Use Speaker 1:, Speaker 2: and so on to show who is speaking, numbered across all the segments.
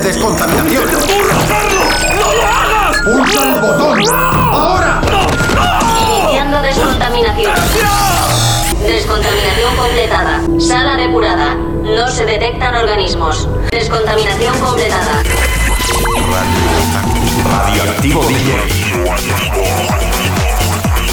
Speaker 1: de descontaminación.
Speaker 2: ¡Burro, Carlos! ¡No lo hagas!
Speaker 1: ¡Pulsa el botón! ¡Ahora!
Speaker 3: Iniciando descontaminación. Descontaminación completada. Sala depurada. No se detectan organismos. Descontaminación completada.
Speaker 4: Radioactivo DJ.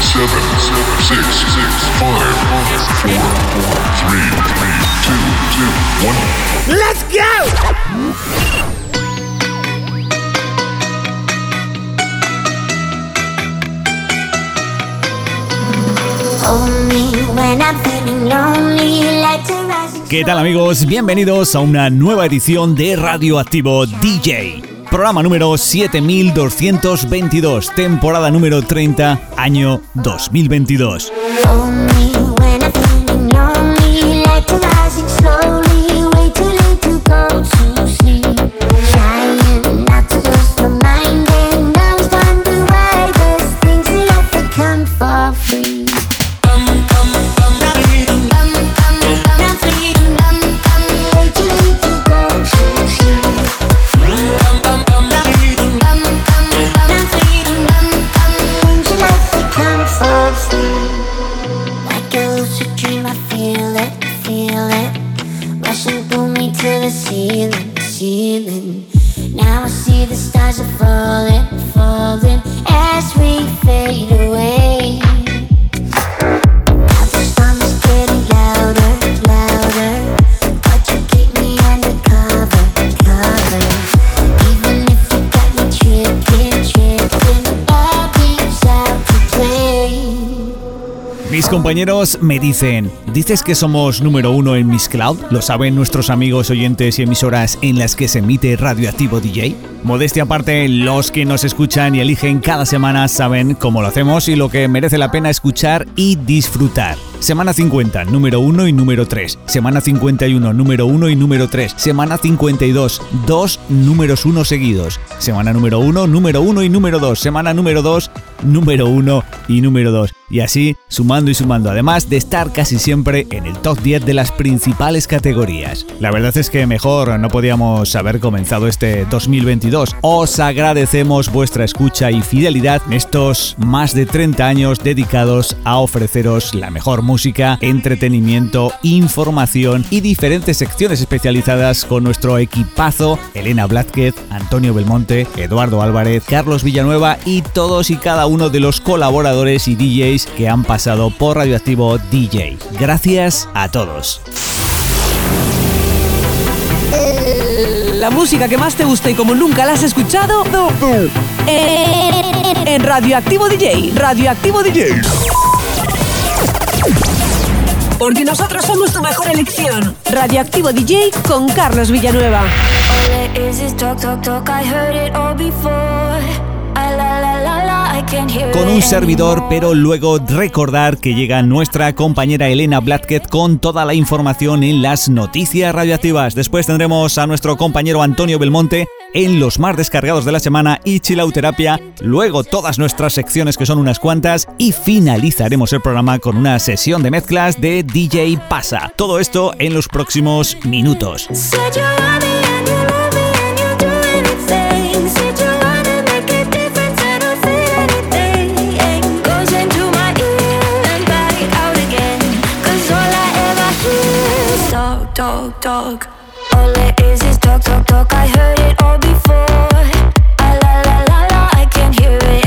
Speaker 5: Seven, six, six, five, four, three, three, two, two, one.
Speaker 2: ¡Let's go!
Speaker 6: ¿Qué tal amigos? Bienvenidos a una nueva edición de Radioactivo DJ. Programa número 7222, temporada número 30, año 2022.
Speaker 7: Me
Speaker 6: dicen, ¿dices que somos número uno en Miss Cloud? ¿Lo saben nuestros amigos oyentes y emisoras en las que se emite Radioactivo DJ? Modestia aparte, los que nos escuchan y eligen cada semana saben cómo lo hacemos y lo que merece la pena escuchar y disfrutar. Semana 50, número 1 y número 3. Semana 51, número 1 y número 3. Semana 52, dos números 1 seguidos. Semana número 1, número 1 y número 2. Semana número 2, número 1 y número 2. Y así, sumando y sumando, además de estar casi siempre en el top 10 de las principales categorías. La verdad es que mejor no podíamos haber comenzado este 2022. Os agradecemos vuestra escucha y fidelidad en estos más de 30 años dedicados a ofreceros la mejor música, entretenimiento, información y diferentes secciones especializadas con nuestro equipazo Elena Blázquez, Antonio Belmonte, Eduardo Álvarez, Carlos Villanueva y todos y cada uno de los colaboradores y DJs que han pasado por Radioactivo DJ. Gracias a todos.
Speaker 8: La música que más te gusta y como nunca la has escuchado eh, en Radioactivo DJ. Radioactivo DJ. Porque nosotros somos tu mejor elección. Radioactivo DJ con Carlos Villanueva.
Speaker 7: All it is is talk, talk, talk. I heard it all before. I la la la la.
Speaker 6: Con un servidor, pero luego recordar que llega nuestra compañera Elena Blázquez con toda la información en las noticias radioactivas. Después tendremos a nuestro compañero Antonio Belmonte en los más descargados de la semana y Chilauterapia. Luego todas nuestras secciones que son unas cuantas y finalizaremos el programa con una sesión de mezclas de DJ Pasa. Todo esto en los próximos minutos.
Speaker 7: Talk. All it is is talk, talk, talk. I heard it all before. Ah, la, la, la, la, I can't hear it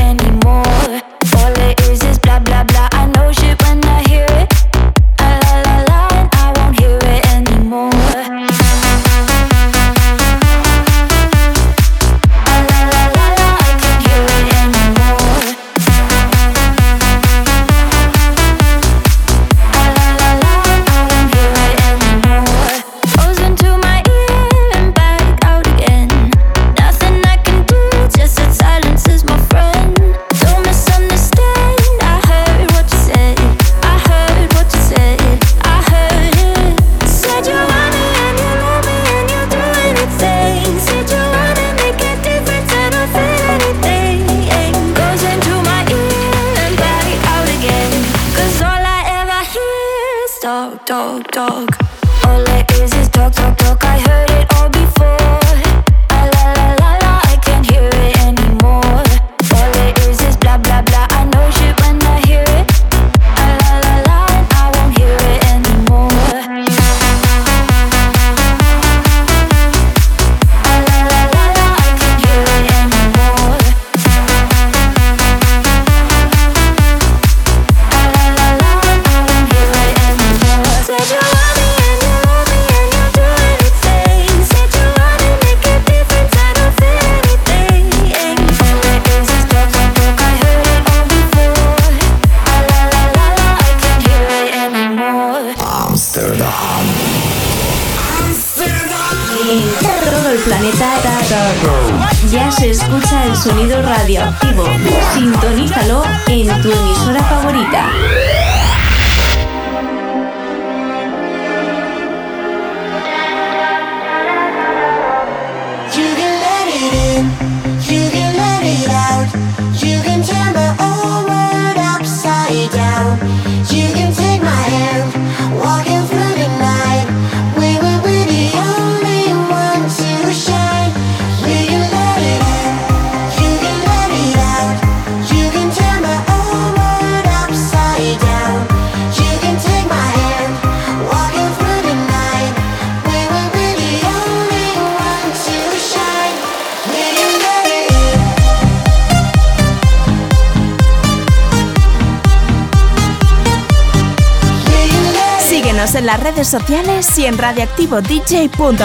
Speaker 8: sociales y en radioactivodj.com.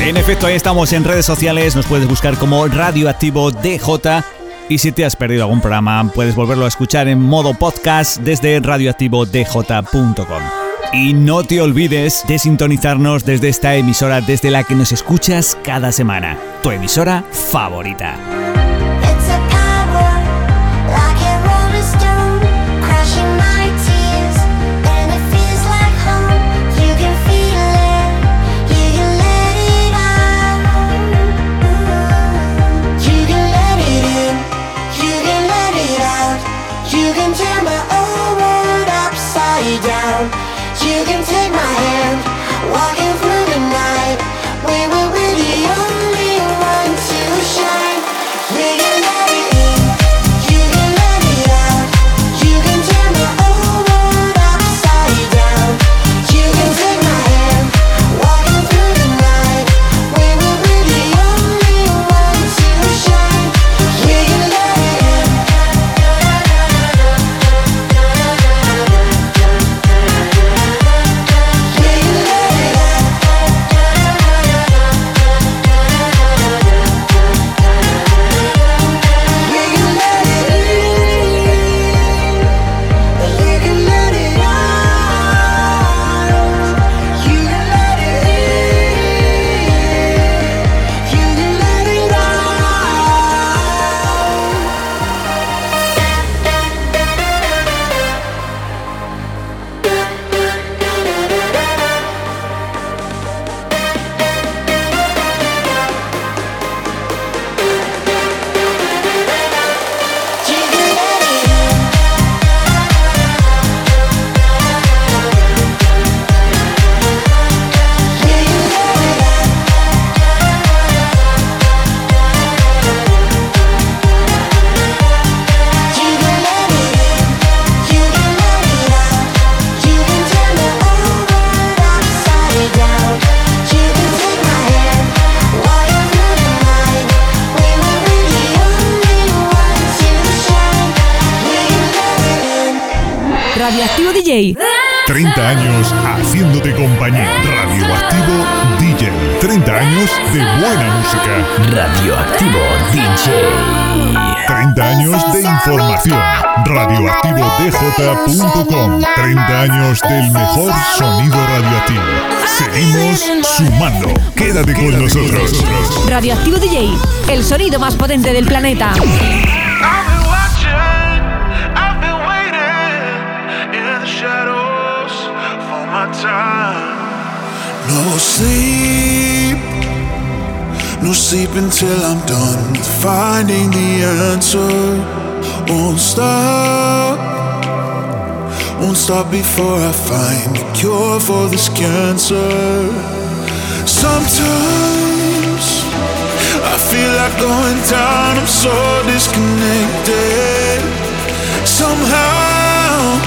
Speaker 9: En efecto, ahí estamos en redes sociales, nos puedes buscar como Radioactivo DJ y si te has perdido algún programa, puedes volverlo a escuchar en modo podcast desde radioactivodj.com. Y no te olvides de sintonizarnos desde esta emisora desde la que nos escuchas cada semana, tu emisora favorita.
Speaker 10: 30 años del mejor sonido radioactivo. Seguimos sumando. Quédate con nosotros.
Speaker 8: Radioactivo DJ, el sonido más potente del planeta.
Speaker 11: No sleep, no sleep until I'm done finding the answer. Won't stop. stop before I find a cure for this cancer. Sometimes I feel like going down, I'm so disconnected. Somehow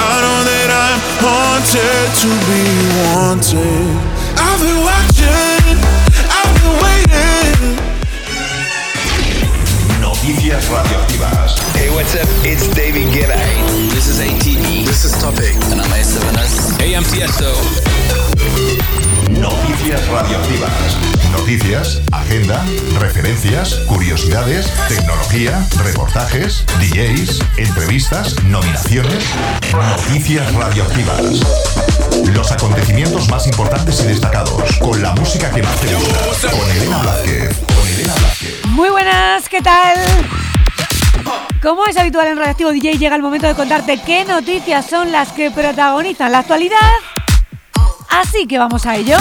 Speaker 11: I know that I'm haunted to be wanted. I've been watching, I've been waiting.
Speaker 4: Noticias radioactivas.
Speaker 1: Hey, what's up? It's David Guetta. This is ATB. This is Topic. And I'm A7S. Hey,
Speaker 4: Noticias radioactivas. Noticias, agenda, referencias, curiosidades, tecnología, reportajes, DJs, entrevistas, nominaciones. Noticias radioactivas. Los acontecimientos más importantes y destacados, con la música que más te gusta, con Elena Blázquez. Con Elena Blázquez.
Speaker 12: Muy buenas, ¿qué tal? Como es habitual en Radioactivo DJ, llega el momento de contarte qué noticias son las que protagonizan la actualidad. Así que vamos a ello.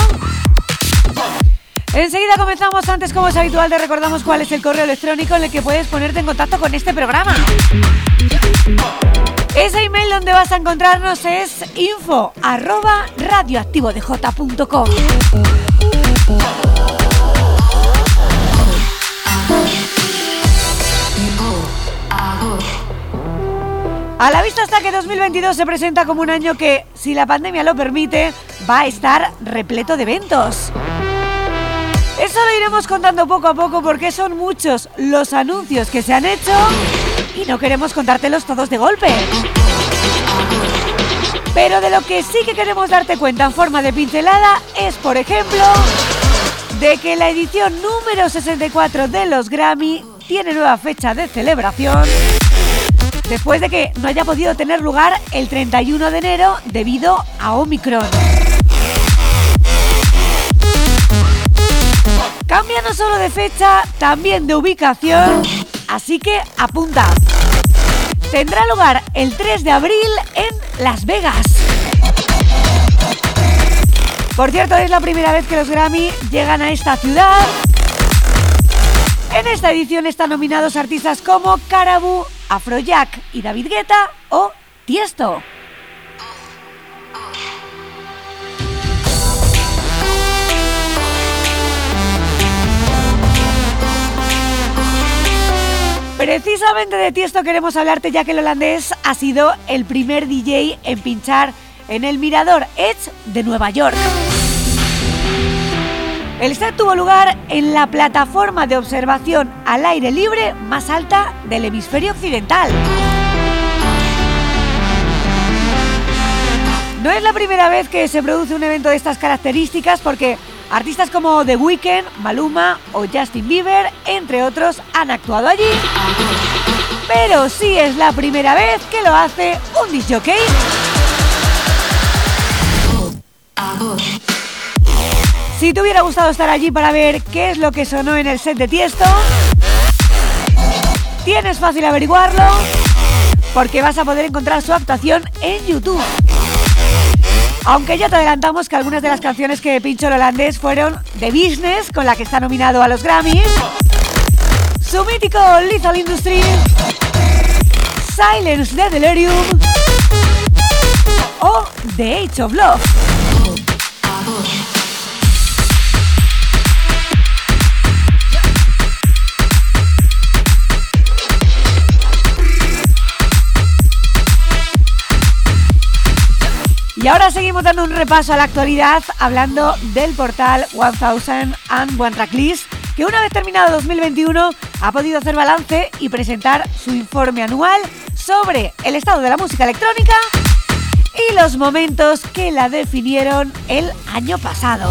Speaker 12: Enseguida comenzamos, antes como es habitual te recordamos cuál es el correo electrónico en el que puedes ponerte en contacto con este programa. Ese email donde vas a encontrarnos es info radioactivodj.com. A la vista está que 2022 se presenta como un año que, si la pandemia lo permite, va a estar repleto de eventos. Eso lo iremos contando poco a poco porque son muchos los anuncios que se han hecho y no queremos contártelos todos de golpe. Pero de lo que sí que queremos darte cuenta en forma de pincelada es, por ejemplo, de que la edición número 64 de los Grammy tiene nueva fecha de celebración después de que no haya podido tener lugar el 31 de enero debido a Omicron. Cambia no solo de fecha, también de ubicación, así que apunta. Tendrá lugar el 3 de abril en Las Vegas. Por cierto, es la primera vez que los Grammy llegan a esta ciudad. En esta edición están nominados artistas como Carabú, Afrojack y David Guetta o Tiesto. Precisamente de Tiesto queremos hablarte ya que el holandés ha sido el primer DJ en pinchar en el Mirador Edge de Nueva York. El set tuvo lugar en la plataforma de observación al aire libre más alta del hemisferio occidental. No es la primera vez que se produce un evento de estas características porque artistas como The Weeknd, Maluma o Justin Bieber, entre otros, han actuado allí. Pero sí es la primera vez que lo hace un disc jockey. Si te hubiera gustado estar allí para ver qué es lo que sonó en el set de Tiesto, tienes fácil averiguarlo porque vas a poder encontrar su actuación en YouTube. Aunque ya te adelantamos que algunas de las canciones que pinchó el holandés fueron The Business, con la que está nominado a los Grammys, su mítico Lethal Industry, Silence de Delirium o The Age of Love. Y ahora seguimos dando un repaso a la actualidad hablando del portal 1000 and One Track List, que una vez terminado 2021 ha podido hacer balance y presentar su informe anual sobre el estado de la música electrónica y los momentos que la definieron el año pasado.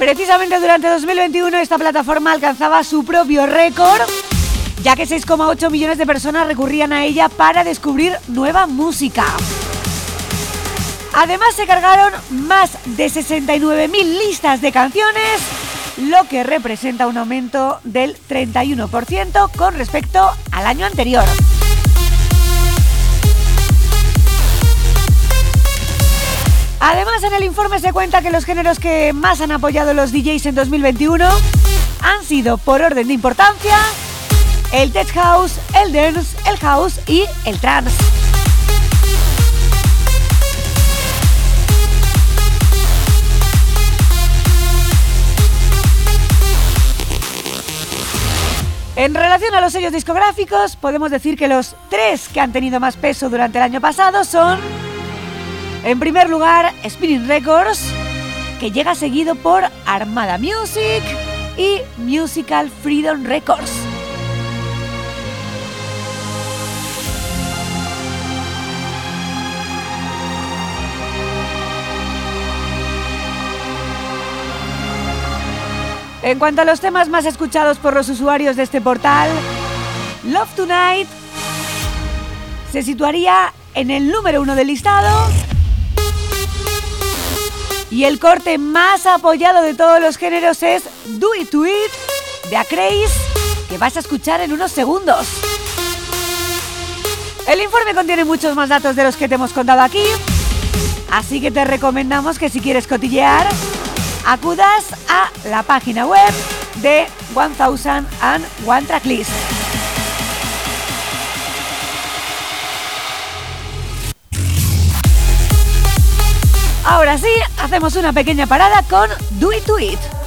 Speaker 12: Precisamente durante 2021 esta plataforma alcanzaba su propio récord, ya que 6,8 millones de personas recurrían a ella para descubrir nueva música. Además se cargaron más de 69.000 listas de canciones, lo que representa un aumento del 31% con respecto al año anterior. Además, en el informe se cuenta que los géneros que más han apoyado los DJs en 2021 han sido, por orden de importancia, el tech house, el dance, el house y el trance. En relación a los sellos discográficos, podemos decir que los tres que han tenido más peso durante el año pasado son en primer lugar, Spinning Records, que llega seguido por Armada Music y Musical Freedom Records. En cuanto a los temas más escuchados por los usuarios de este portal, Love Tonight se situaría en el número uno del listado y el corte más apoyado de todos los géneros es Do It To It de Acraze, que vas a escuchar en unos segundos. El informe contiene muchos más datos de los que te hemos contado aquí, así que te recomendamos que si quieres cotillear, acudas a la página web de 1000 and One Track List. Ahora sí, hacemos una pequeña parada con Do It To It.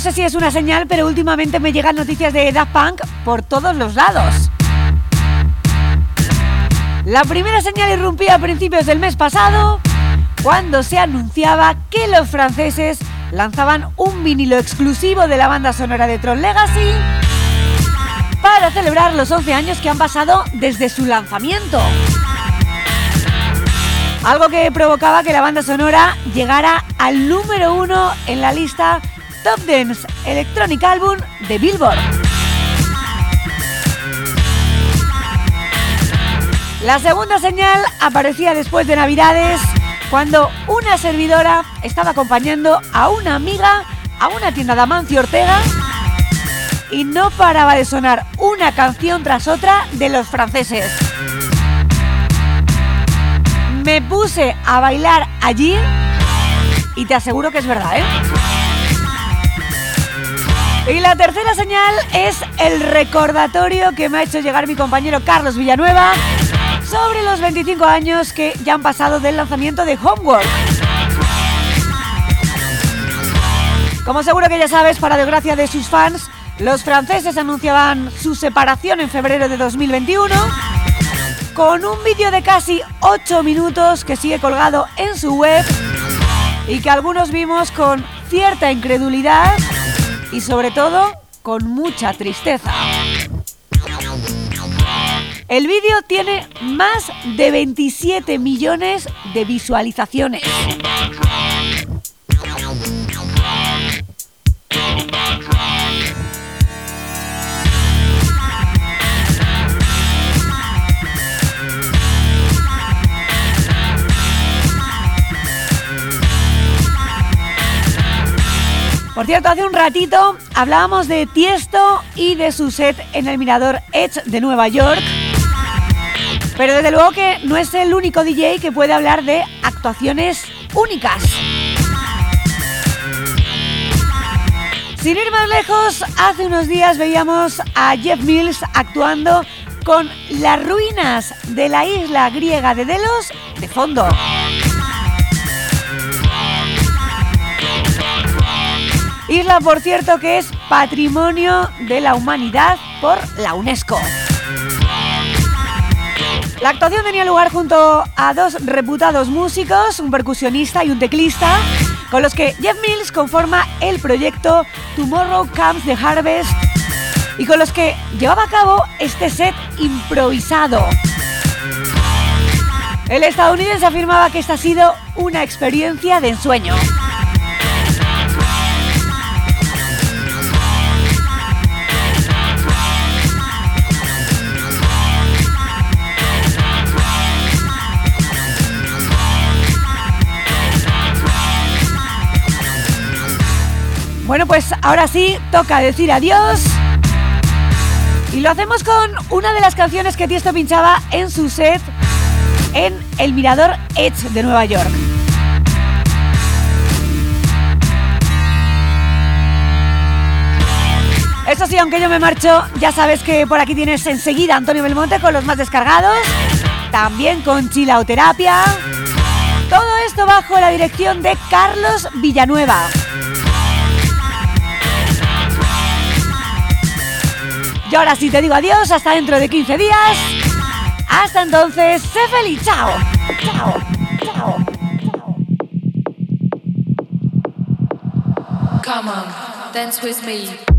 Speaker 12: No sé si es una señal, pero últimamente me llegan noticias de Daft Punk por todos los lados. La primera señal irrumpía a principios del mes pasado, cuando se anunciaba que los franceses lanzaban un vinilo exclusivo de la banda sonora de Tron Legacy para celebrar los 11 años que han pasado desde su lanzamiento. Algo que provocaba que la banda sonora llegara al número uno en la lista Top Dance Electronic Album de Billboard. La segunda señal aparecía después de Navidades, cuando una servidora estaba acompañando a una amiga a una tienda de Amancio Ortega y no paraba de sonar una canción tras otra de los franceses. Me puse a bailar allí y te aseguro que es verdad, ¿eh? Y la tercera señal es el recordatorio que me ha hecho llegar mi compañero Carlos Villanueva sobre los 25 años que ya han pasado del lanzamiento de Homework. Como seguro que ya sabes, para desgracia de sus fans, los franceses anunciaban su separación en febrero de 2021 con un vídeo de casi 8 minutos que sigue colgado en su web y que algunos vimos con cierta incredulidad y sobre todo con mucha tristeza. El vídeo tiene más de 27 millones de visualizaciones. Por cierto, hace un ratito hablábamos de Tiesto y de su set en el Mirador Edge de Nueva York. Pero desde luego que no es el único DJ que puede hablar de actuaciones únicas. Sin ir más lejos, hace unos días veíamos a Jeff Mills actuando con las ruinas de la isla griega de Delos de fondo. Isla, por cierto, que es Patrimonio de la Humanidad por la UNESCO. La actuación tenía lugar junto a dos reputados músicos, un percusionista y un teclista, con los que Jeff Mills conforma el proyecto Tomorrow Comes the Harvest y con los que llevaba a cabo este set improvisado. El estadounidense afirmaba que esta ha sido una experiencia de ensueño. Bueno, pues ahora sí, toca decir adiós. Y lo hacemos con una de las canciones que Tiesto pinchaba en su set en el Mirador Edge de Nueva York. Eso sí, aunque yo me marcho, ya sabes que por aquí tienes enseguida Antonio Belmonte con los más descargados, también con Chilauterapia. Todo esto bajo la dirección de Carlos Villanueva. Y ahora sí te digo adiós, hasta dentro de 15 días. Hasta entonces, sé feliz, chao. Chao, chao.
Speaker 13: Come on, dance with me.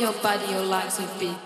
Speaker 13: Your body, your legs with beat.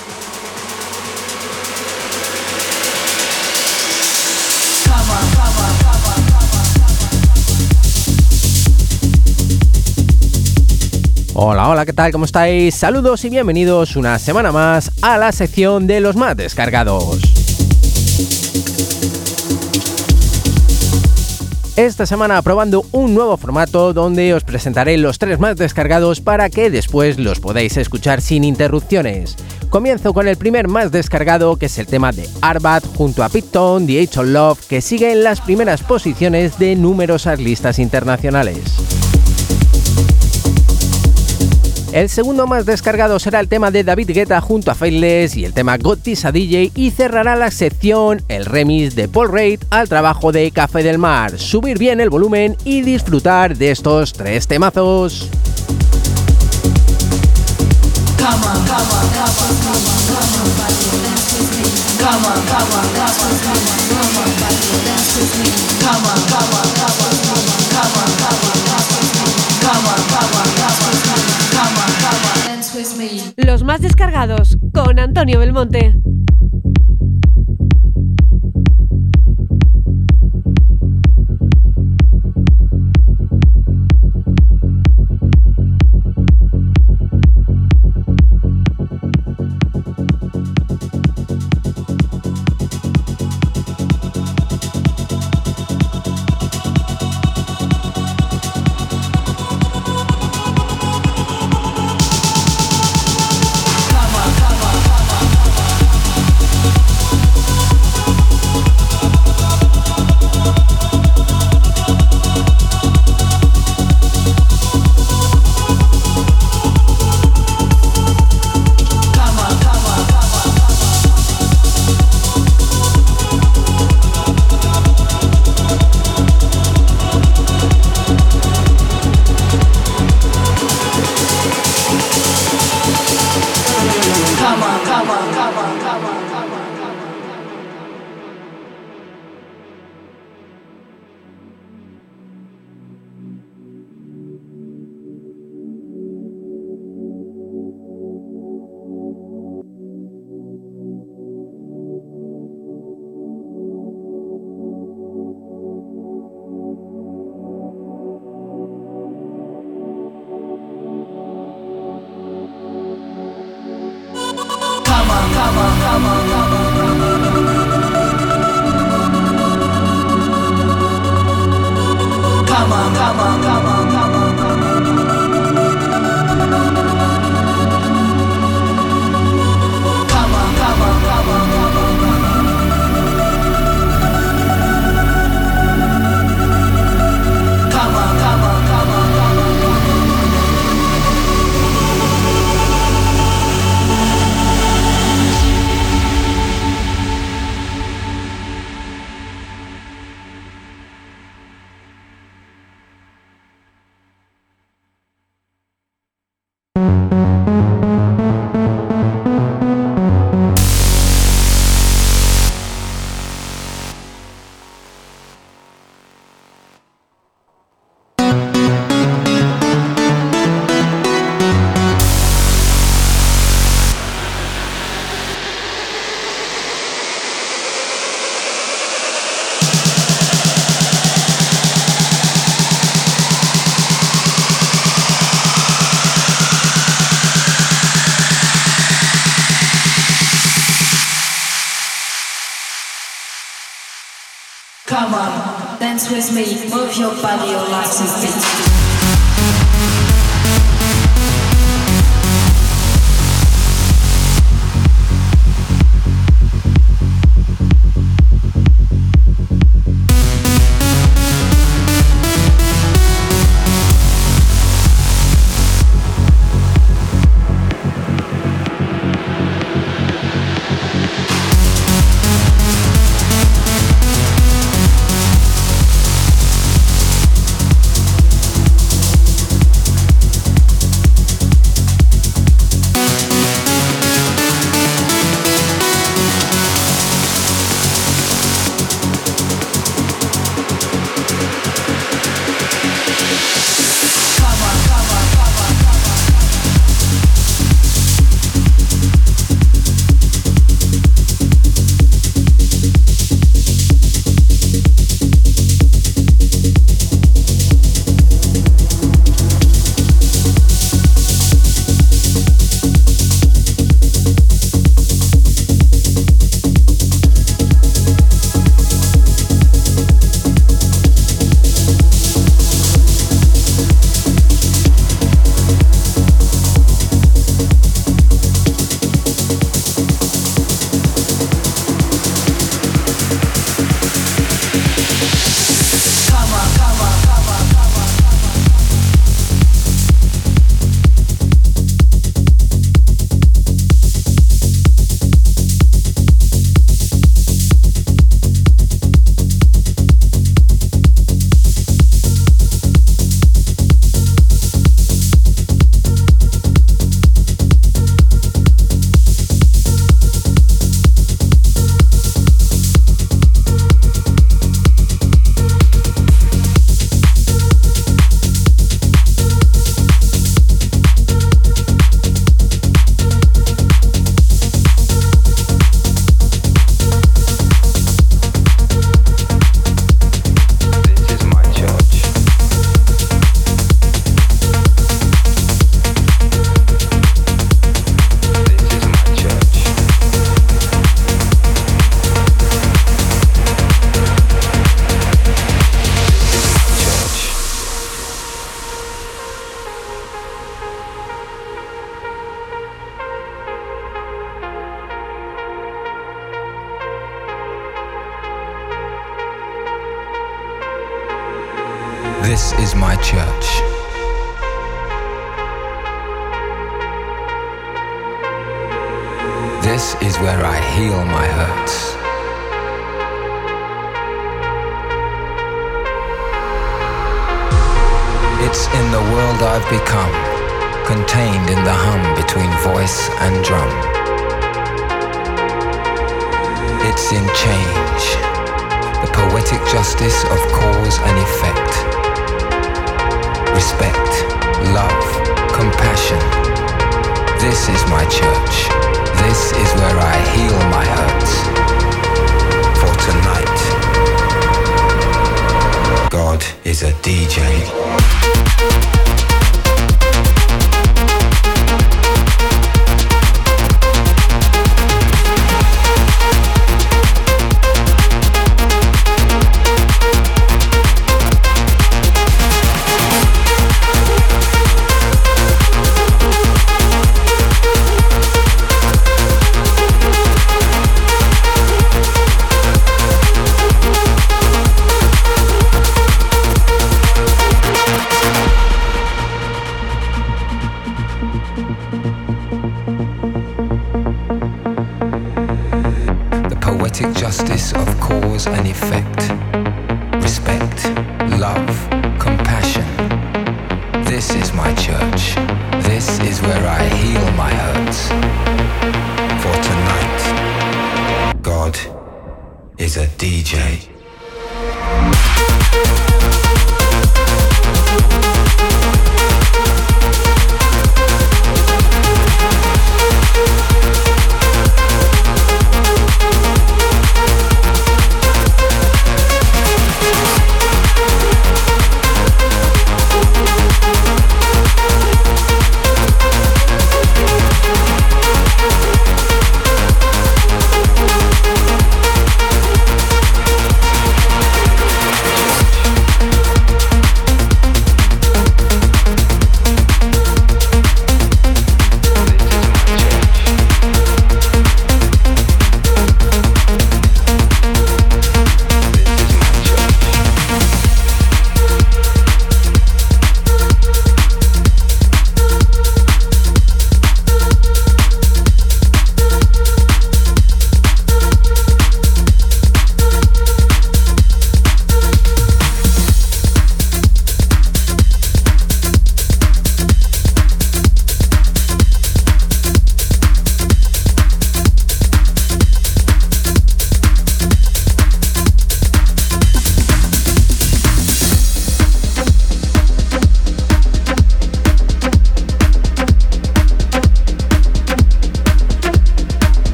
Speaker 14: Hola, hola, ¿qué tal? ¿Cómo estáis? Saludos y bienvenidos una semana más a la sección de los más descargados. Esta semana probando un nuevo formato donde os presentaré los tres más descargados para que después los podáis escuchar sin interrupciones. Comienzo con el primer más descargado que es el tema de Arbat junto a Pitton, The Age of Love que sigue en las primeras posiciones de numerosas listas internacionales. El segundo más descargado será el tema de David Guetta junto a Faithless y el tema Got a DJ y cerrará la sección el remix de Paul Reid al trabajo de Café del Mar. Subir bien el volumen y disfrutar de estos tres temazos.
Speaker 12: Los más descargados con Antonio Belmonte.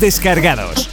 Speaker 6: Descargados.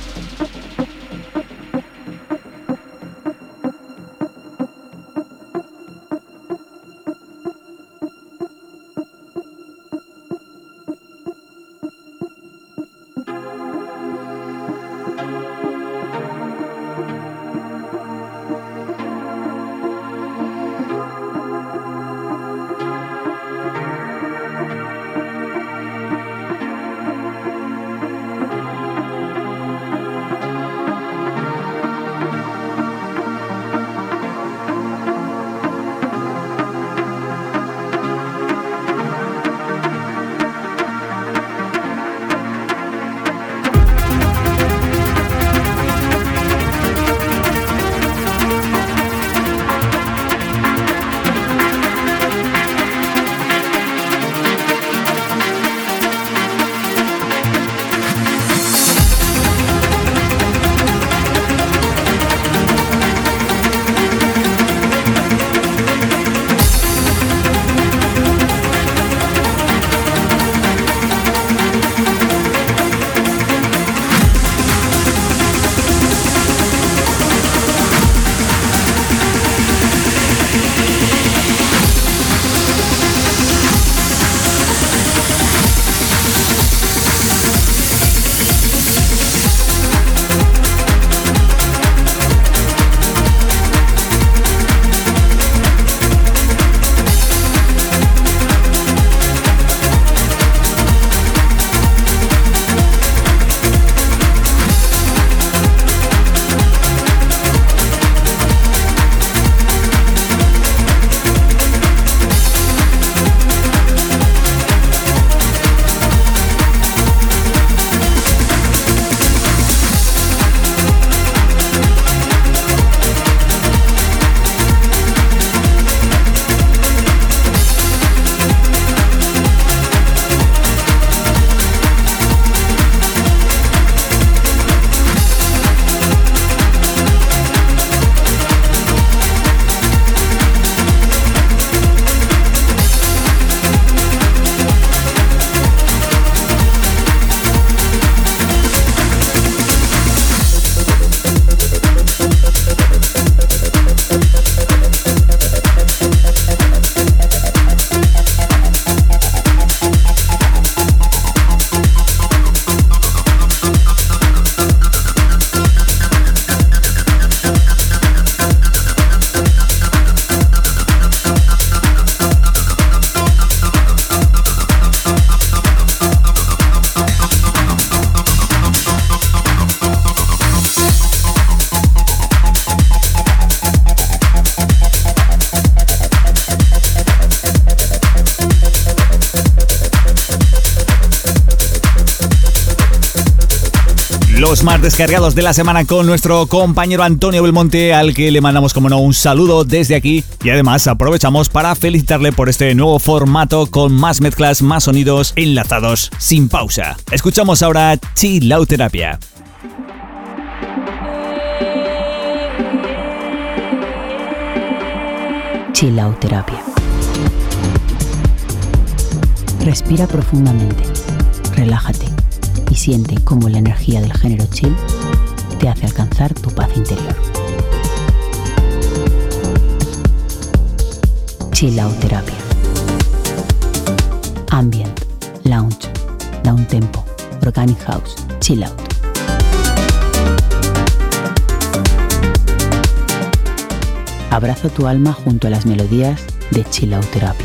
Speaker 6: Más descargados de la semana con nuestro compañero Antonio Belmonte, al que le mandamos, como no, un saludo desde aquí. Y además aprovechamos para felicitarle por este nuevo formato con más mezclas, más sonidos enlazados sin pausa. Escuchamos ahora Chilauterapia.
Speaker 15: Chilauterapia. Respira profundamente, relájate siente cómo la energía del género chill te hace alcanzar tu paz interior. Chilauterapia. Ambient, lounge, down tempo, organic house, chill out. Abraza tu alma junto a las melodías de Chilauterapia.
Speaker 14: Y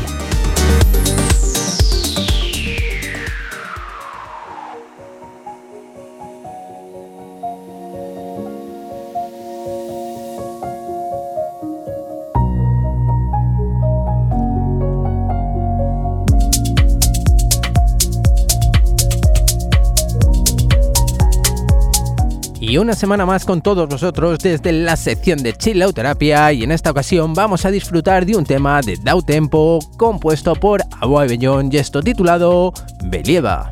Speaker 14: una semana más con todos vosotros desde la sección de Chilauterapia y en esta ocasión vamos a disfrutar de un tema de Dao Tempo compuesto por Aboy Bellón y esto titulado Believa.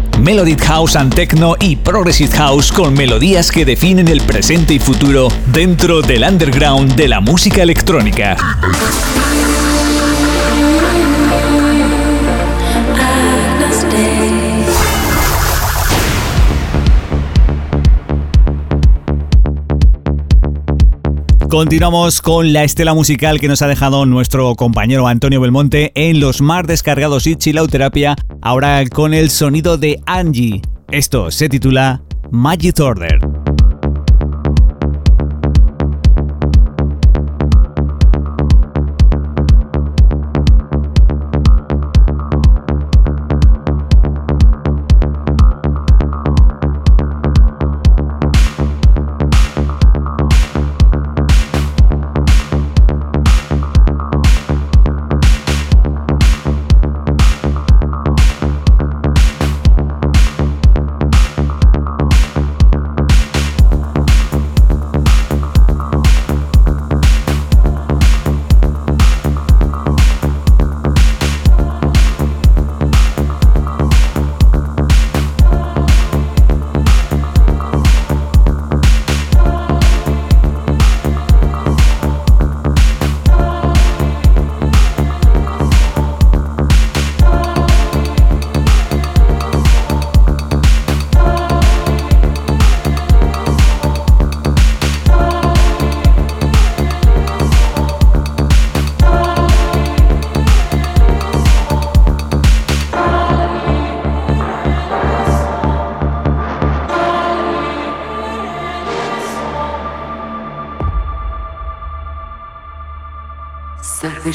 Speaker 6: Melodic House and Techno y Progressive House con melodías que definen el presente y futuro dentro del underground de la música electrónica. Continuamos con la estela musical que nos ha dejado nuestro compañero Antonio Belmonte en los más descargados y chilauterapia, ahora con el sonido de Angie. Esto se titula Magic Order.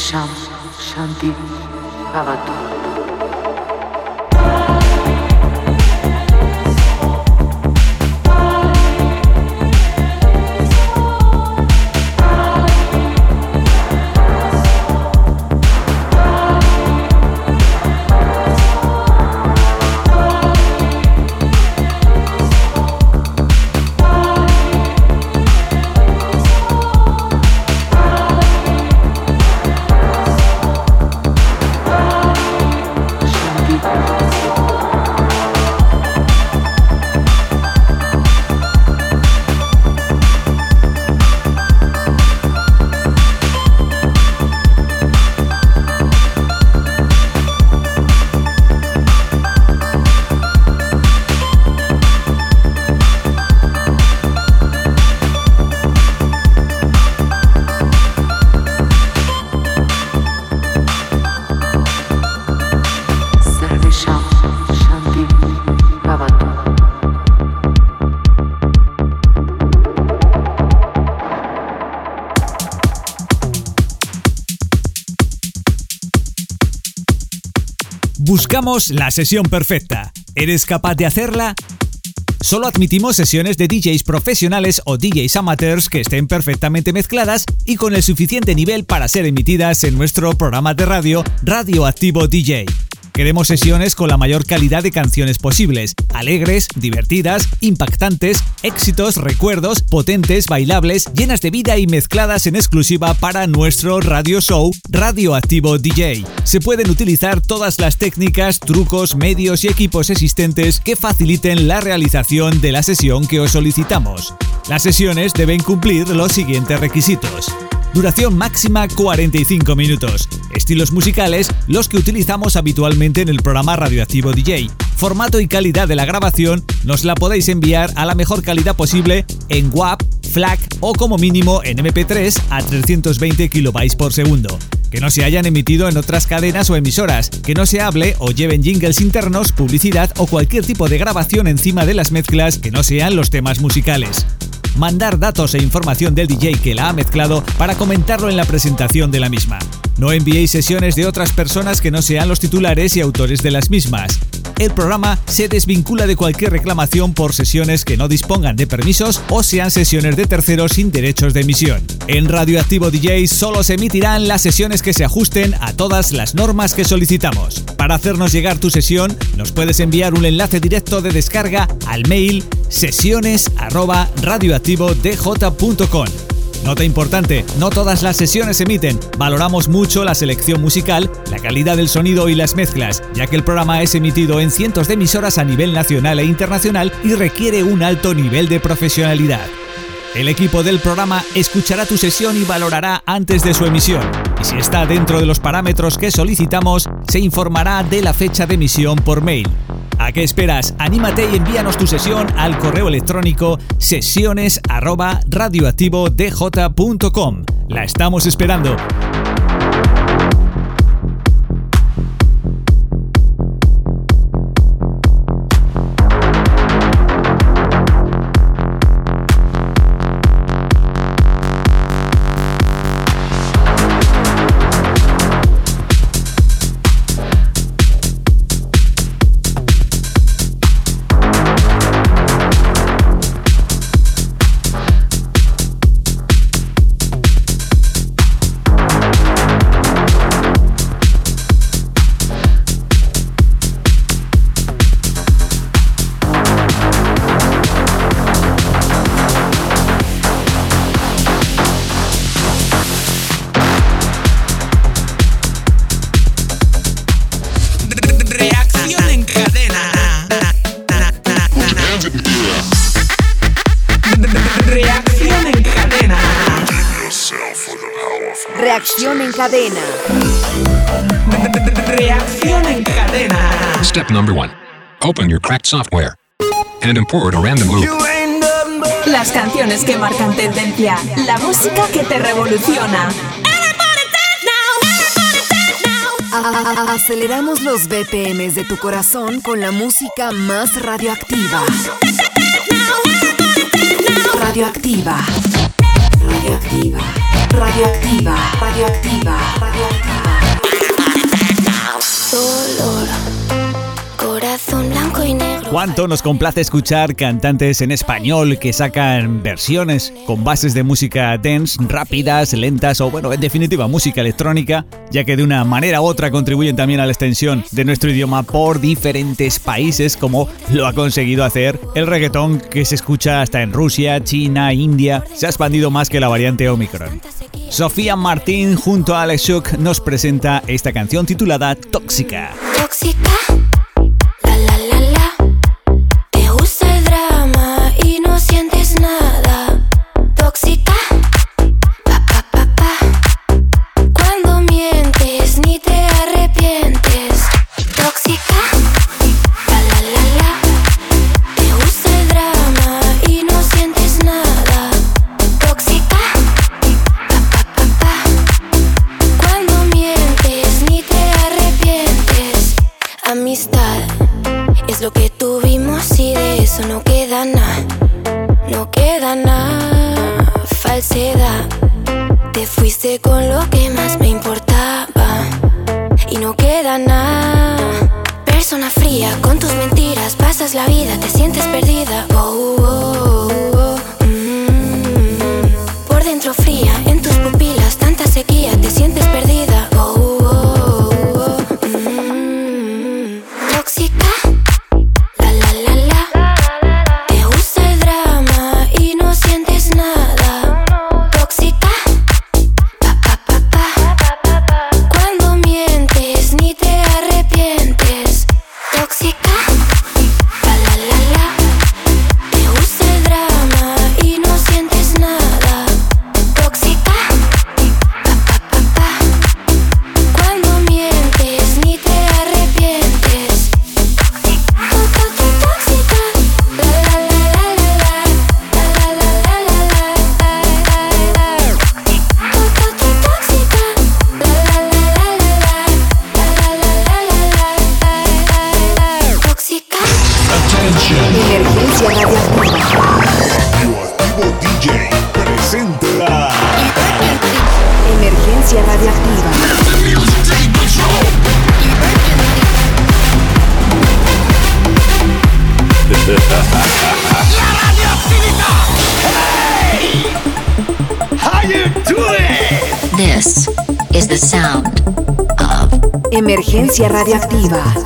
Speaker 6: 上。La sesión perfecta. ¿Eres capaz de hacerla? Solo admitimos sesiones de DJs profesionales o DJs amateurs que estén perfectamente mezcladas y con el suficiente nivel para ser emitidas en nuestro programa de radio Radioactivo DJ. Queremos sesiones con la mayor calidad de canciones posibles, alegres, divertidas, impactantes, éxitos, recuerdos, potentes, bailables, llenas de vida y mezcladas en exclusiva para nuestro radio show Radioactivo DJ. Se pueden utilizar todas las técnicas, trucos, medios y equipos existentes que faciliten la realización de la sesión que os solicitamos. Las sesiones deben cumplir los siguientes requisitos. Duración máxima 45 minutos. Estilos musicales los que utilizamos habitualmente en el programa Radioactivo DJ. Formato y calidad de la grabación nos la podéis enviar a la mejor calidad posible en WAP, FLAC o como mínimo en MP3 a 320 kilobytes por segundo. Que no se hayan emitido en otras cadenas o emisoras, que no se hable o lleven jingles internos, publicidad o cualquier tipo de grabación encima de las mezclas que no sean los temas musicales mandar datos e información del DJ que la ha mezclado para comentarlo en la presentación de la misma. No enviéis sesiones de otras personas que no sean los titulares y autores de las mismas. el programa se desvincula de cualquier reclamación por sesiones que no dispongan de permisos o sean sesiones de terceros sin derechos de emisión. En Radioactivo DJ solo se emitirán las sesiones que se ajusten a todas las normas que solicitamos. Para hacernos llegar tu sesión, nos puedes enviar un enlace directo de descarga al mail sesiones@radioactivodj.com. Nota importante, no todas las sesiones se emiten. Valoramos mucho la selección musical, la calidad del sonido y las mezclas, ya que el programa es emitido en cientos de emisoras a nivel nacional e internacional y requiere un alto nivel de profesionalidad. El equipo del programa escuchará tu sesión y valorará antes de su emisión. Y si está dentro de los parámetros que solicitamos, se informará de la fecha de emisión por mail. ¿A qué esperas? Anímate y envíanos tu sesión al correo electrónico sesiones@radioactivodj.com. La estamos esperando.
Speaker 16: Open your cracked software and import a random loop.
Speaker 17: Las canciones que marcan tendencia, la música que te revoluciona.
Speaker 18: A- Aceleramos los BPMs de tu corazón con la música más radioactiva. Radioactiva. Radioactiva. Radioactiva. Radioactiva. Radioactiva.
Speaker 7: Corazón blanco y negro.
Speaker 6: ¿Cuánto nos complace escuchar cantantes en español que sacan versiones con bases de música dance, rápidas, lentas o, bueno, en definitiva, música electrónica, ya que de una manera u otra contribuyen también a la extensión de nuestro idioma por diferentes países, como lo ha conseguido hacer el reggaetón que se escucha hasta en Rusia, China, India, se ha expandido más que la variante Omicron. Sofía Martín junto a Alex Shook nos presenta esta canción titulada Tóxica.
Speaker 7: Tóxica, Con lo que más me importaba. Y no queda nada. Persona fría, con tus mentiras pasas la vida, te sientes perdida. Oh, oh, oh,
Speaker 18: frecuencia radioactiva.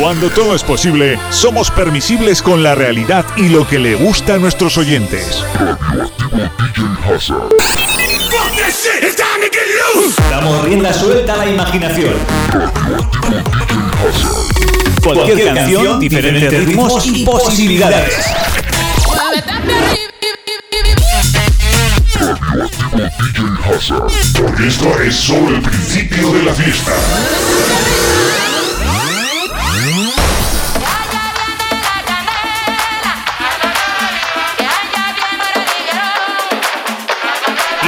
Speaker 10: Cuando todo es posible, somos permisibles con la realidad y lo que le gusta a nuestros oyentes.
Speaker 6: Damos rienda suelta a la imaginación. Cualquier, canción, diferentes ritmos y posibilidades.
Speaker 5: Porque esto es solo el principio de la fiesta.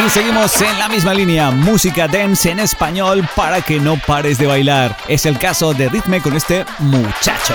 Speaker 6: Y seguimos en la misma línea, música dance en español para que no pares de bailar. Es el caso de Ritme con este muchacho.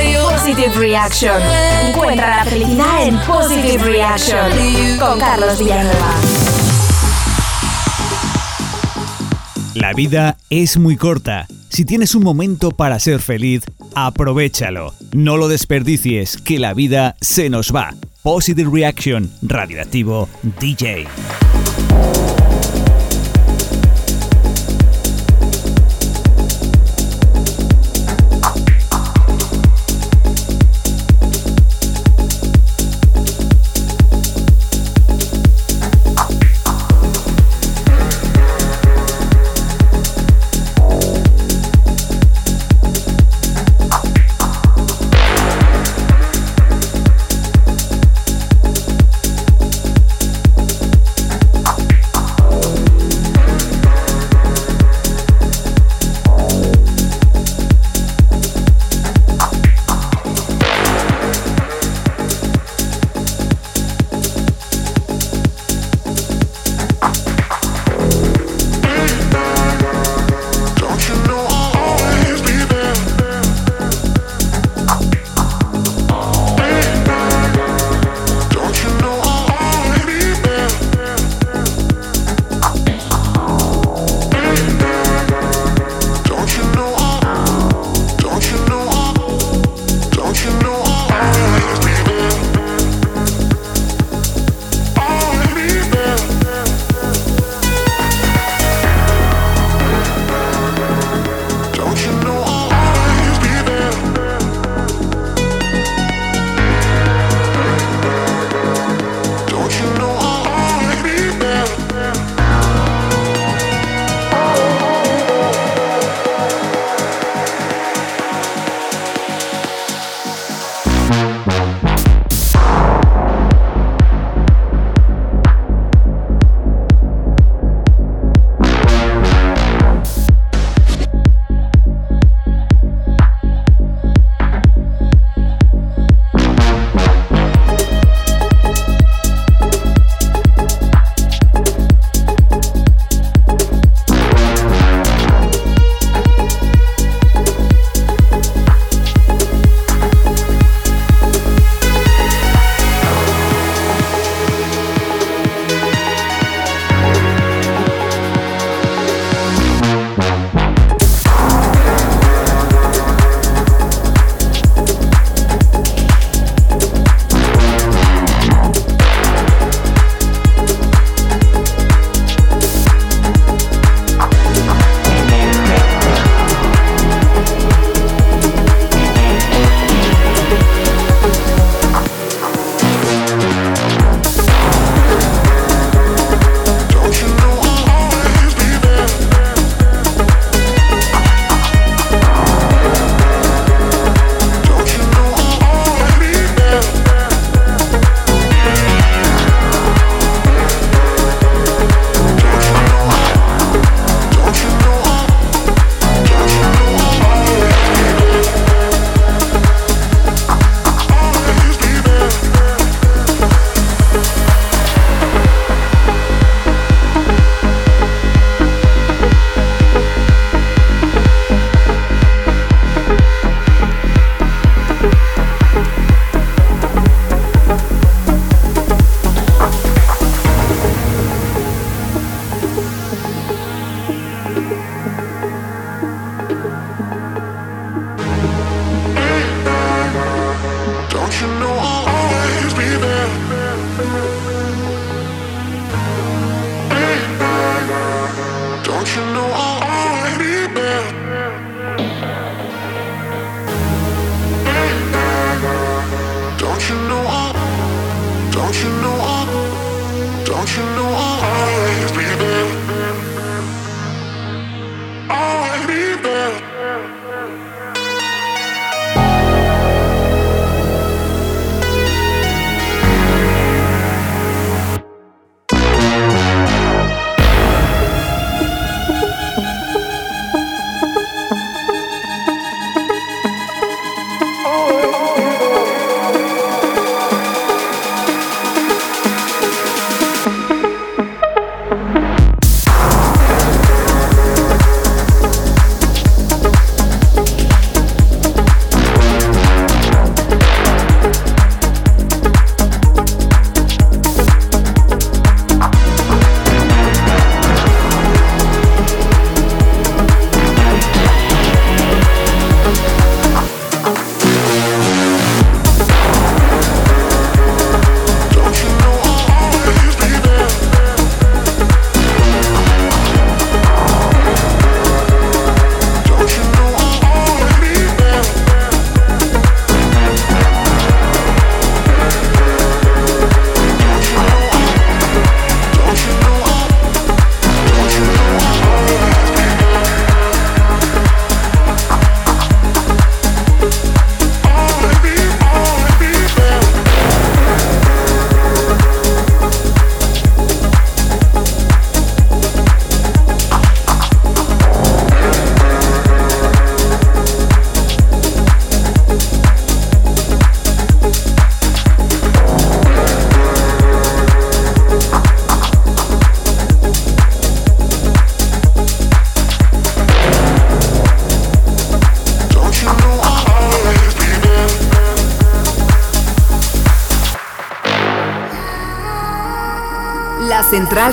Speaker 17: Positive Reaction. Encuentra la felicidad en Positive Reaction con Carlos Villanueva.
Speaker 6: La vida es muy corta. Si tienes un momento para ser feliz, aprovechalo. No lo desperdicies, que la vida se nos va. Positive Reaction, radioactivo DJ.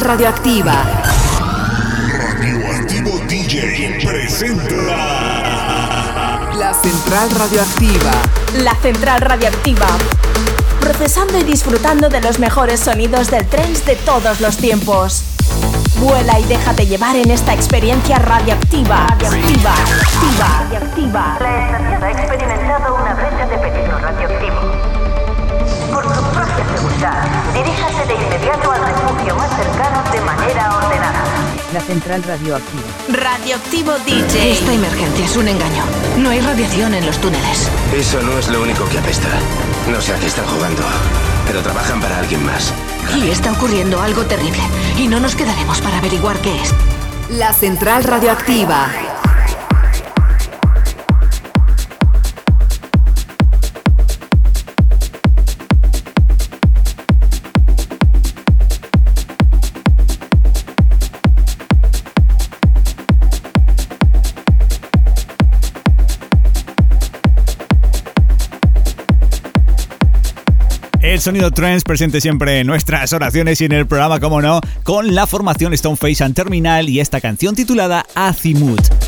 Speaker 18: Radioactiva.
Speaker 10: Radioactivo DJ presenta
Speaker 18: La Central Radioactiva.
Speaker 17: La central radioactiva. Procesando y disfrutando de los mejores sonidos del trance de todos los tiempos. Vuela y déjate llevar en esta experiencia radioactiva. Radioactiva. Radioactiva. radioactiva.
Speaker 19: La estación ha experimentado una brecha de peligro radioactivo. Por su propia seguridad, diríjase de inmediato al
Speaker 20: La central radioactiva.
Speaker 17: Radioactivo DJ.
Speaker 21: Esta emergencia es un engaño. No hay radiación en los túneles.
Speaker 1: Eso no es lo único que apesta. No sé a qué están jugando, pero trabajan para alguien más.
Speaker 21: Y está ocurriendo algo terrible. Y no nos quedaremos para averiguar qué es.
Speaker 18: La Central Radioactiva.
Speaker 6: El sonido trance presente siempre en nuestras oraciones y en el programa, como no, con la formación Stoneface and Terminal y esta canción titulada Azimut.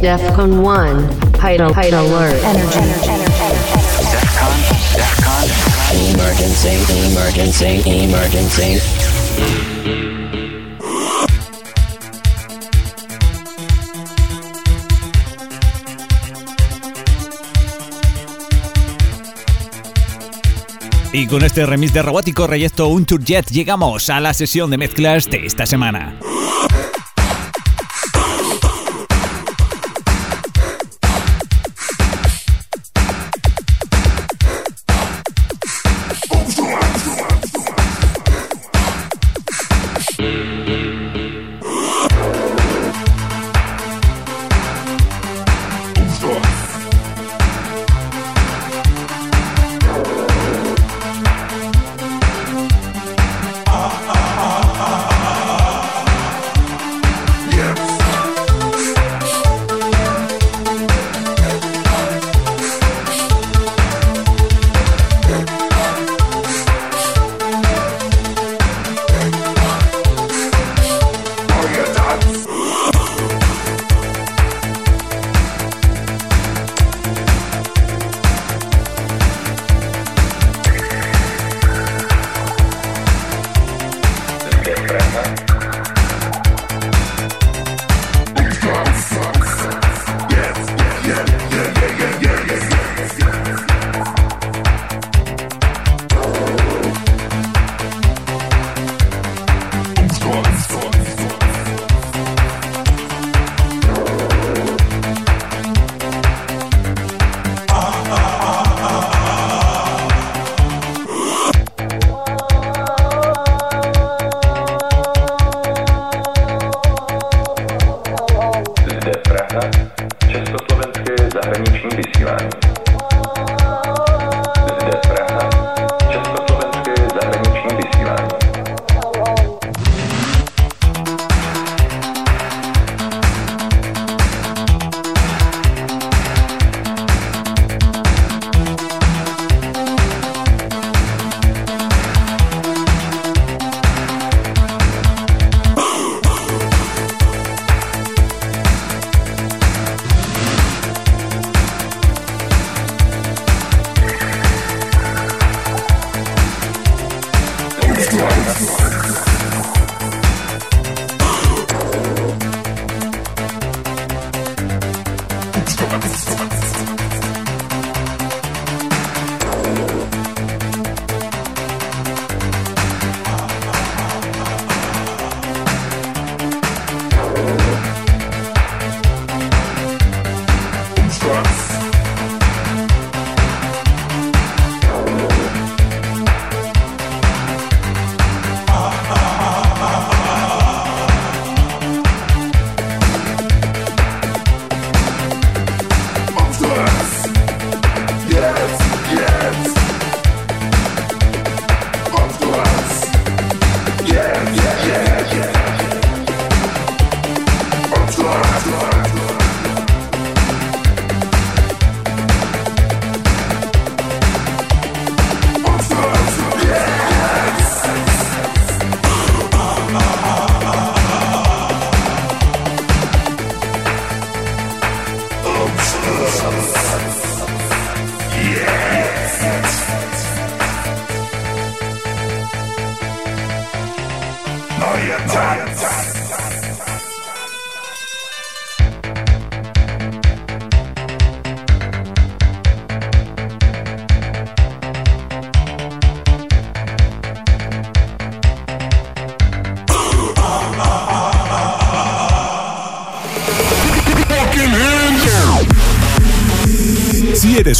Speaker 22: DEFCON 1, height, height alert.
Speaker 23: Emergency, emergency, emergency.
Speaker 6: Y con este remix de robótico proyecto Un Tour Jet llegamos a la sesión de mezclas de esta semana.
Speaker 10: Si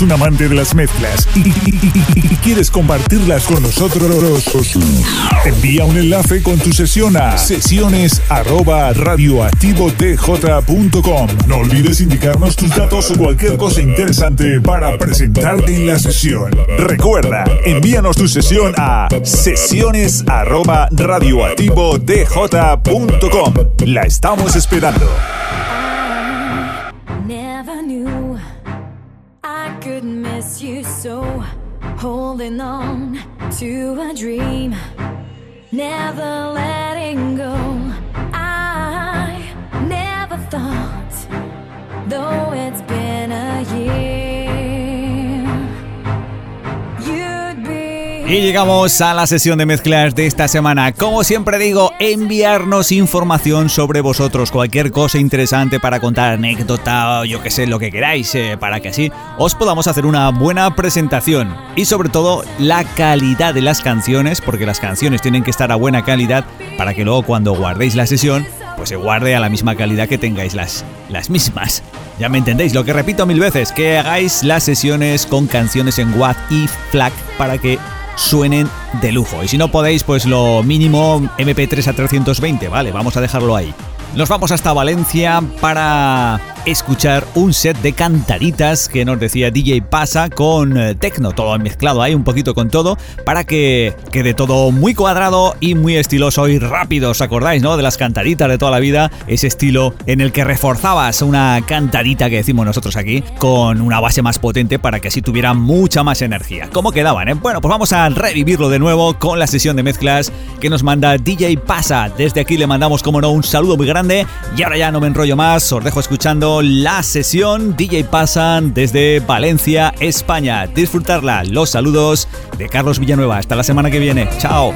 Speaker 10: un amante de las mezclas y, y- quieres compartirlas con nosotros, envía un enlace con tu sesión a sesiones arroba. No olvides indicarnos tus datos o cualquier cosa interesante para presentarte en la sesión. Recuerda, envíanos tu sesión a sesiones arroba. La estamos esperando.
Speaker 6: Llegamos a la sesión de mezclas de esta semana. Como siempre digo, enviarnos información sobre vosotros, cualquier cosa interesante para contar, anécdota yo que sé, lo que queráis, eh, para que así os podamos hacer una buena presentación. Y sobre todo, la calidad de las canciones, porque las canciones tienen que estar a buena calidad para que luego cuando guardéis la sesión, pues se guarde a la misma calidad que tengáis las, las mismas. Ya me entendéis, lo que repito mil veces, que hagáis las sesiones con canciones en WAV y FLAC para que suenen de lujo. Y si no podéis, pues lo mínimo MP3 a 320, vale, vamos a dejarlo ahí. Nos vamos hasta Valencia para escuchar un set de cantaritas que nos decía DJ Pasa con eh, tecno, todo mezclado ahí un poquito con todo, para que quede todo muy cuadrado y muy estiloso y rápido. ¿Os acordáis, no? De las cantaritas de toda la vida, ese estilo en el que reforzabas una cantadita que decimos nosotros aquí con una base más potente para que así tuviera mucha más energía. ¿Cómo quedaban? eh? Bueno, pues vamos a revivirlo de nuevo con la sesión de mezclas que nos manda DJ Pasa. Desde aquí le mandamos, como no, un saludo muy grande y ahora ya no me enrollo más, os dejo escuchando la sesión DJ Pasan desde Valencia, España. Disfrutarla. Los saludos de Carlos Villanueva. Hasta la semana que viene. Chao.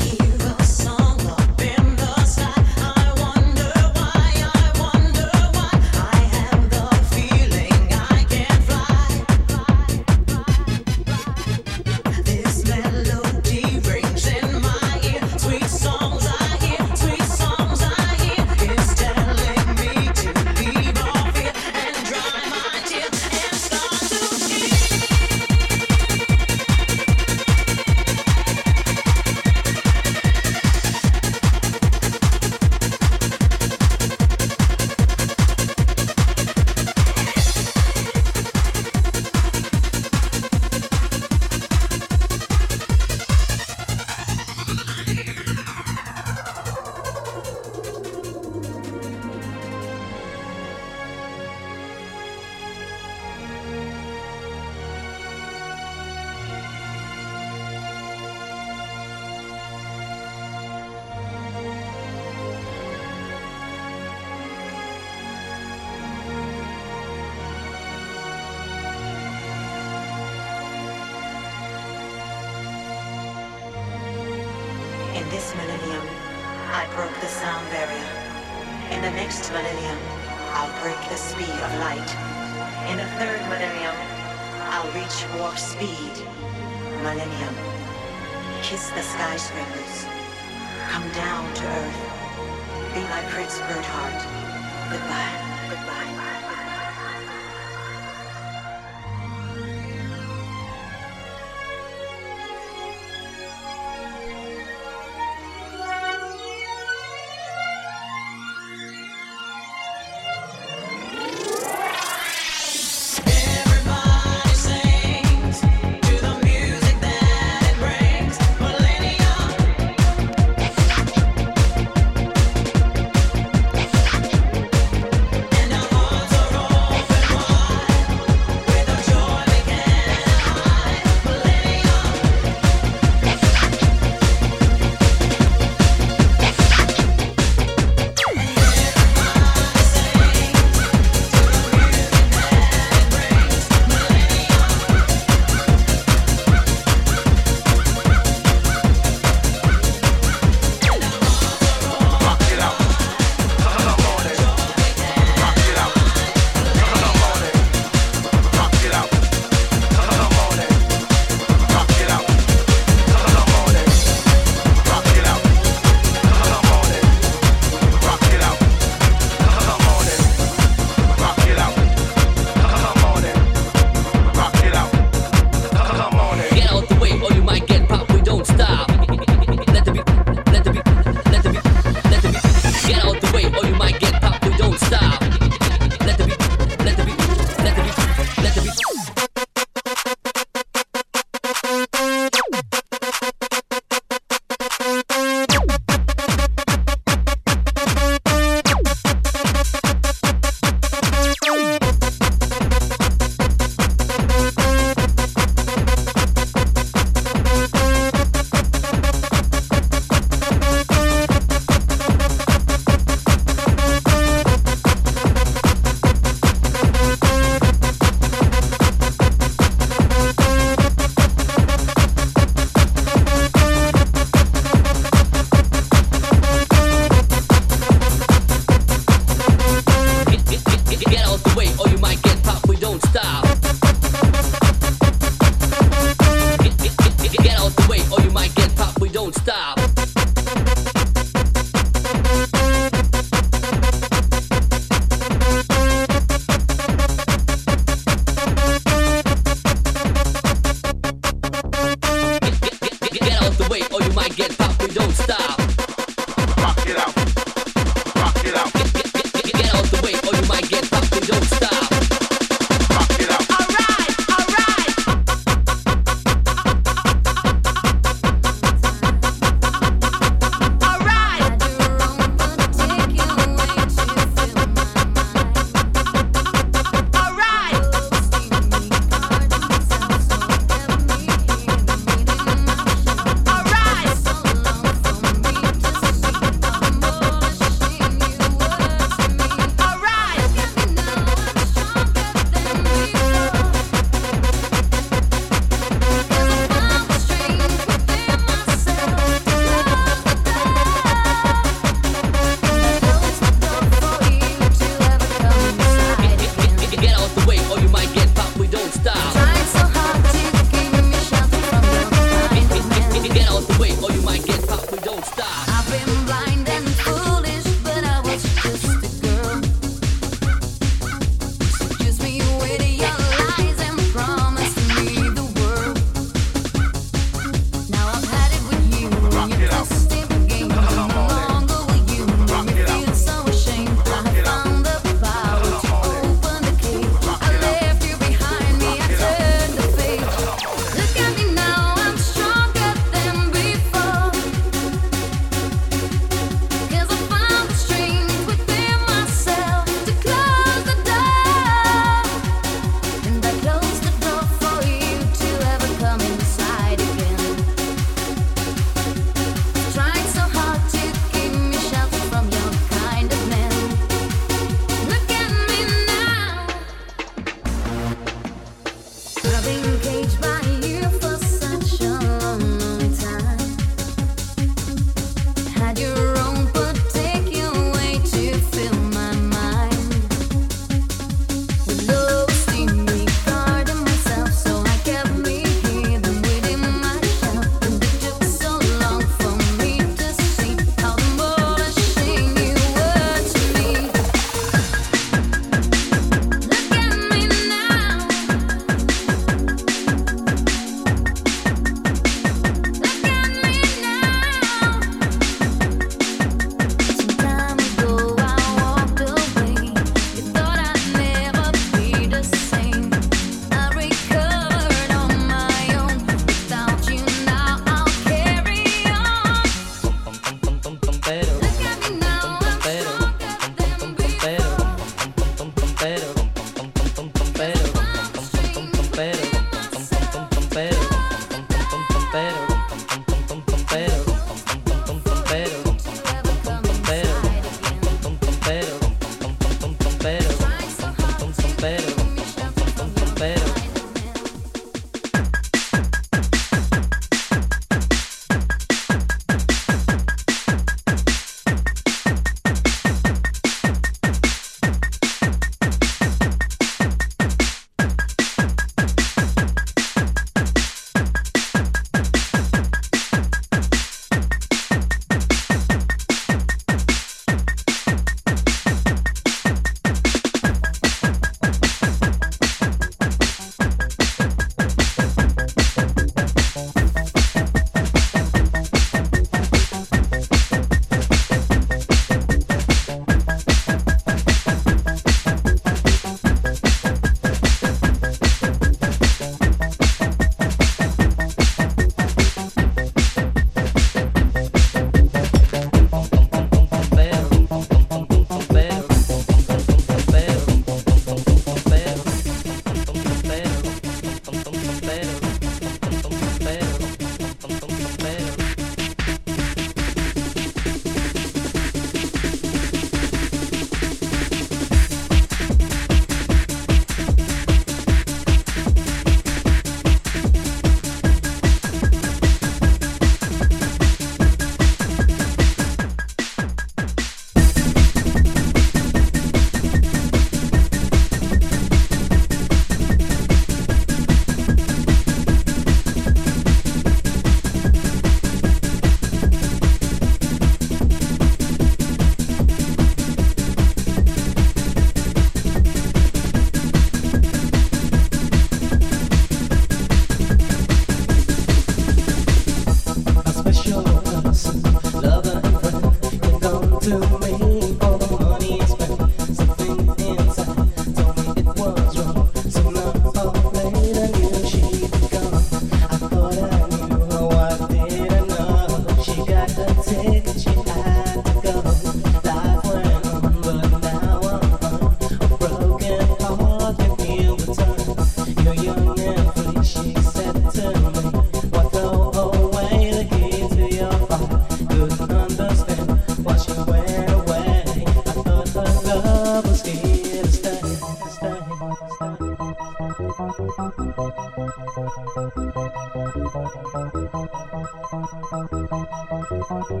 Speaker 24: I'm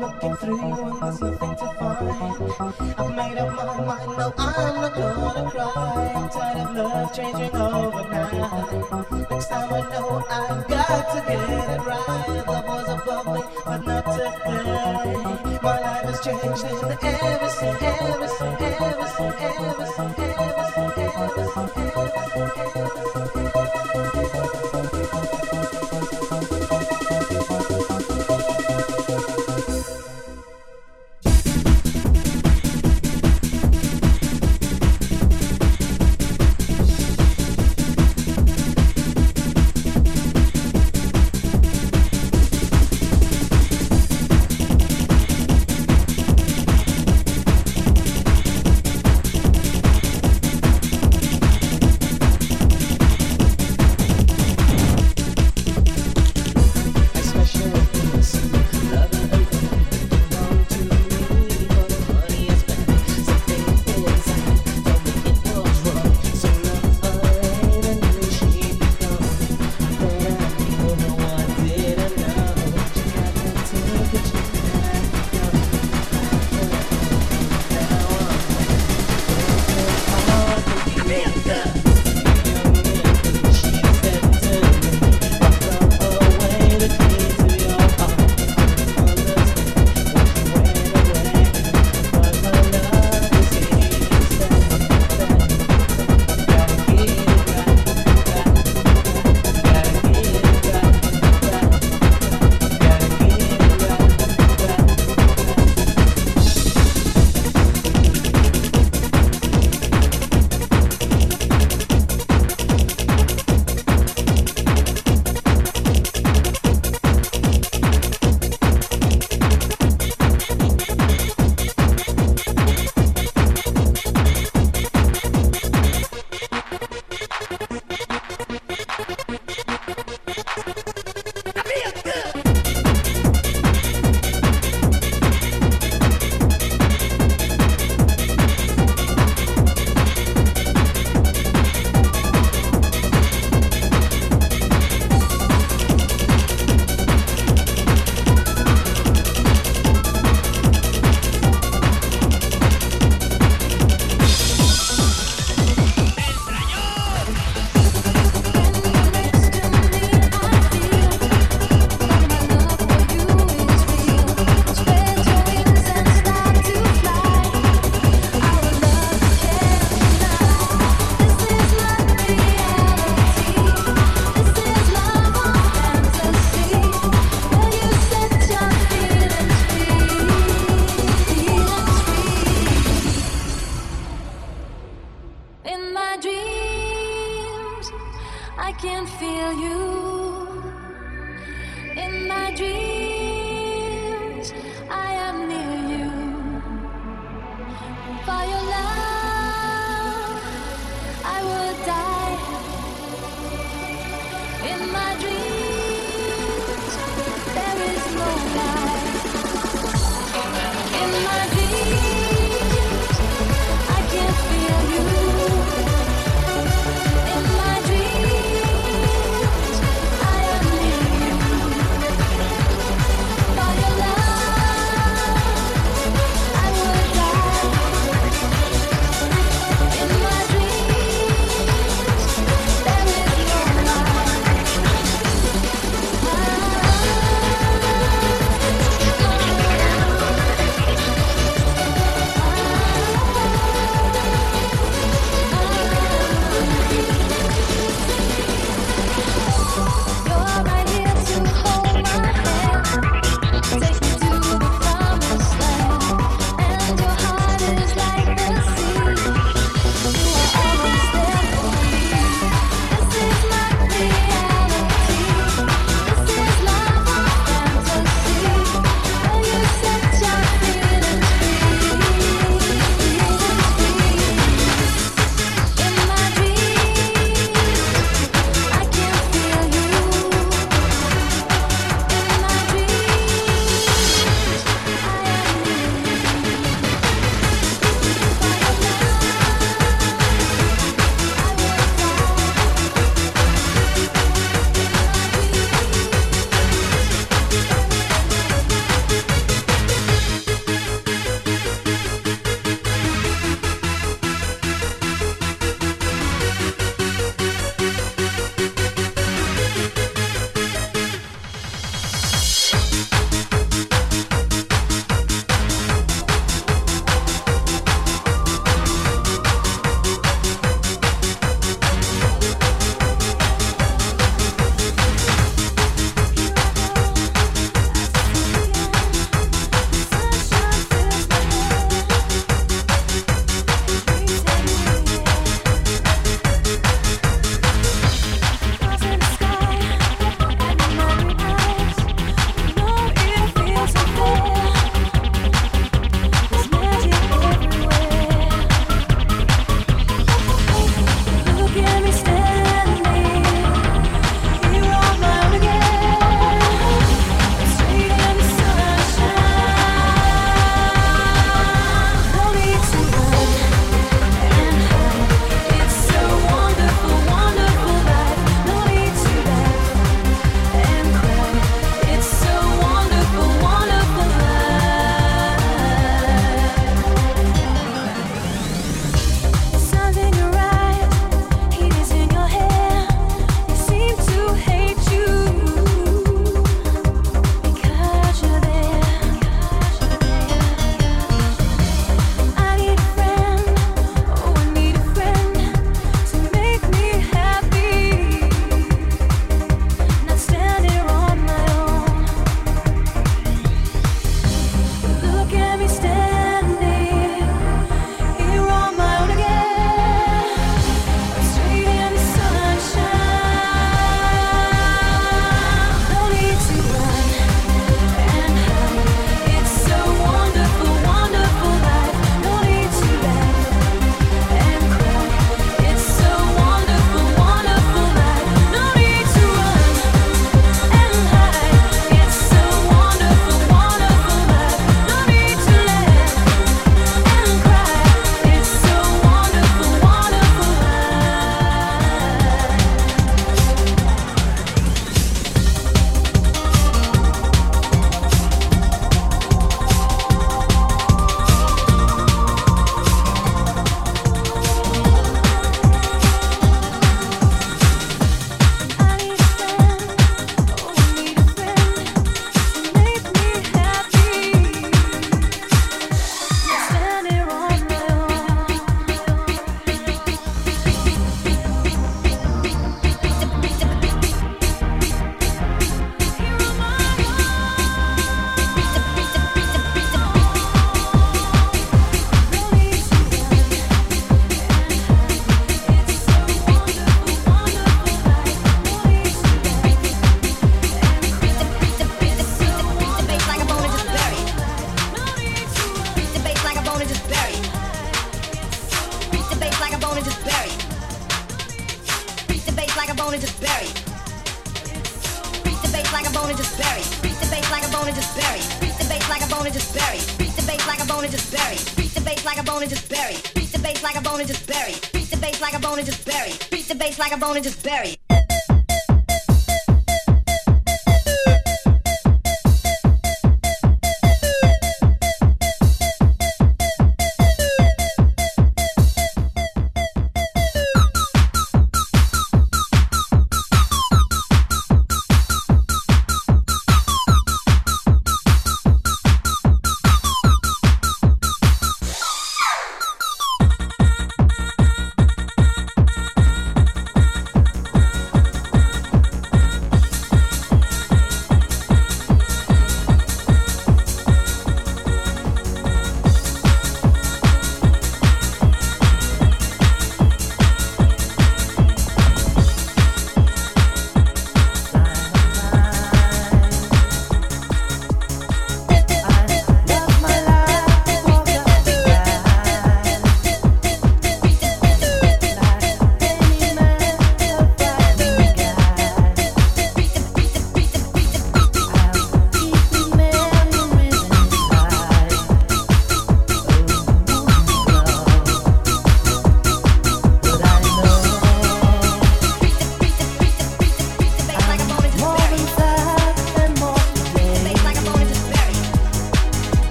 Speaker 24: looking through you and there's nothing to find. I've made up my mind, no, I'm not gonna cry. I'm tired of love changing overnight. Next time I know I've got to get it right. Love was above me, but not today. My life has changed in ever since, ever since, ever since, ever since, bone and just bury. Beat the bass like a bone and just bury. Beat the bass like a bone and just bury. Beat the bass like a bone and just bury. Beat the bass like a bone and just bury. Beat the bass like a bone and just bury. Beat the bass like a bone and just bury. Beat the bass like a bone and just bury. Beat the bass like a bone and just bury.